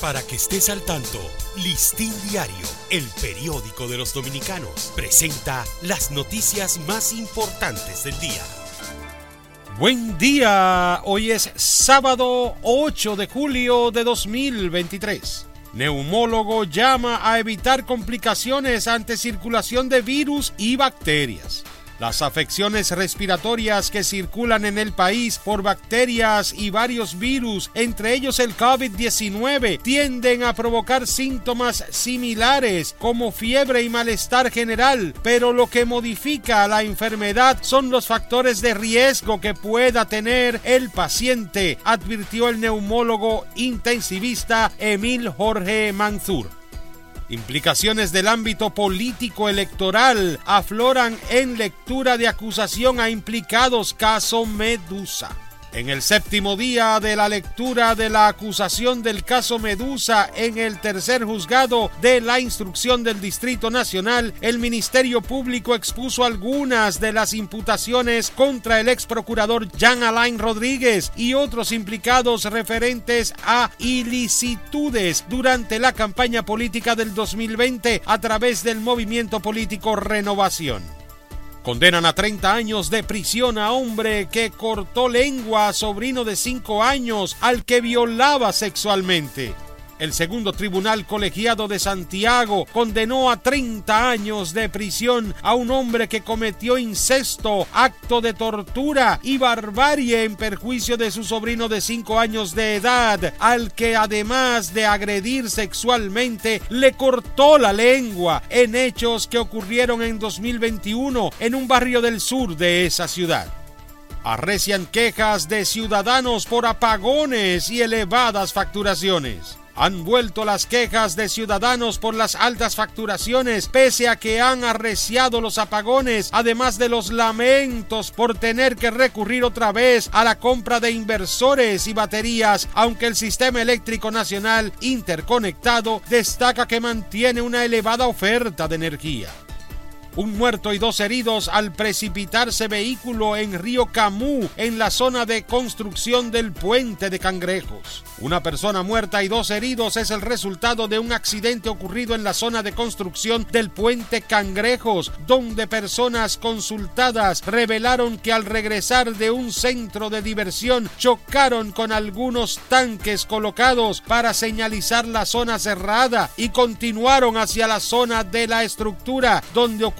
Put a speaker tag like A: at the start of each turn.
A: Para que estés al tanto, Listín Diario, el periódico de los dominicanos, presenta las noticias más importantes del día.
B: Buen día, hoy es sábado 8 de julio de 2023. Neumólogo llama a evitar complicaciones ante circulación de virus y bacterias. Las afecciones respiratorias que circulan en el país por bacterias y varios virus, entre ellos el COVID-19, tienden a provocar síntomas similares como fiebre y malestar general, pero lo que modifica la enfermedad son los factores de riesgo que pueda tener el paciente, advirtió el neumólogo intensivista Emil Jorge Manzur. Implicaciones del ámbito político electoral afloran en lectura de acusación a implicados caso Medusa. En el séptimo día de la lectura de la acusación del caso Medusa en el tercer juzgado de la instrucción del Distrito Nacional, el Ministerio Público expuso algunas de las imputaciones contra el ex procurador Jean Alain Rodríguez y otros implicados referentes a ilicitudes durante la campaña política del 2020 a través del movimiento político Renovación. Condenan a 30 años de prisión a hombre que cortó lengua a sobrino de 5 años al que violaba sexualmente. El segundo tribunal colegiado de Santiago condenó a 30 años de prisión a un hombre que cometió incesto, acto de tortura y barbarie en perjuicio de su sobrino de 5 años de edad, al que además de agredir sexualmente le cortó la lengua en hechos que ocurrieron en 2021 en un barrio del sur de esa ciudad. Arrecian quejas de ciudadanos por apagones y elevadas facturaciones. Han vuelto las quejas de ciudadanos por las altas facturaciones, pese a que han arreciado los apagones, además de los lamentos por tener que recurrir otra vez a la compra de inversores y baterías, aunque el sistema eléctrico nacional interconectado destaca que mantiene una elevada oferta de energía un muerto y dos heridos al precipitarse vehículo en Río Camú, en la zona de construcción del puente de Cangrejos. Una persona muerta y dos heridos es el resultado de un accidente ocurrido en la zona de construcción del puente Cangrejos, donde personas consultadas revelaron que al regresar de un centro de diversión chocaron con algunos tanques colocados para señalizar la zona cerrada y continuaron hacia la zona de la estructura donde ocurrió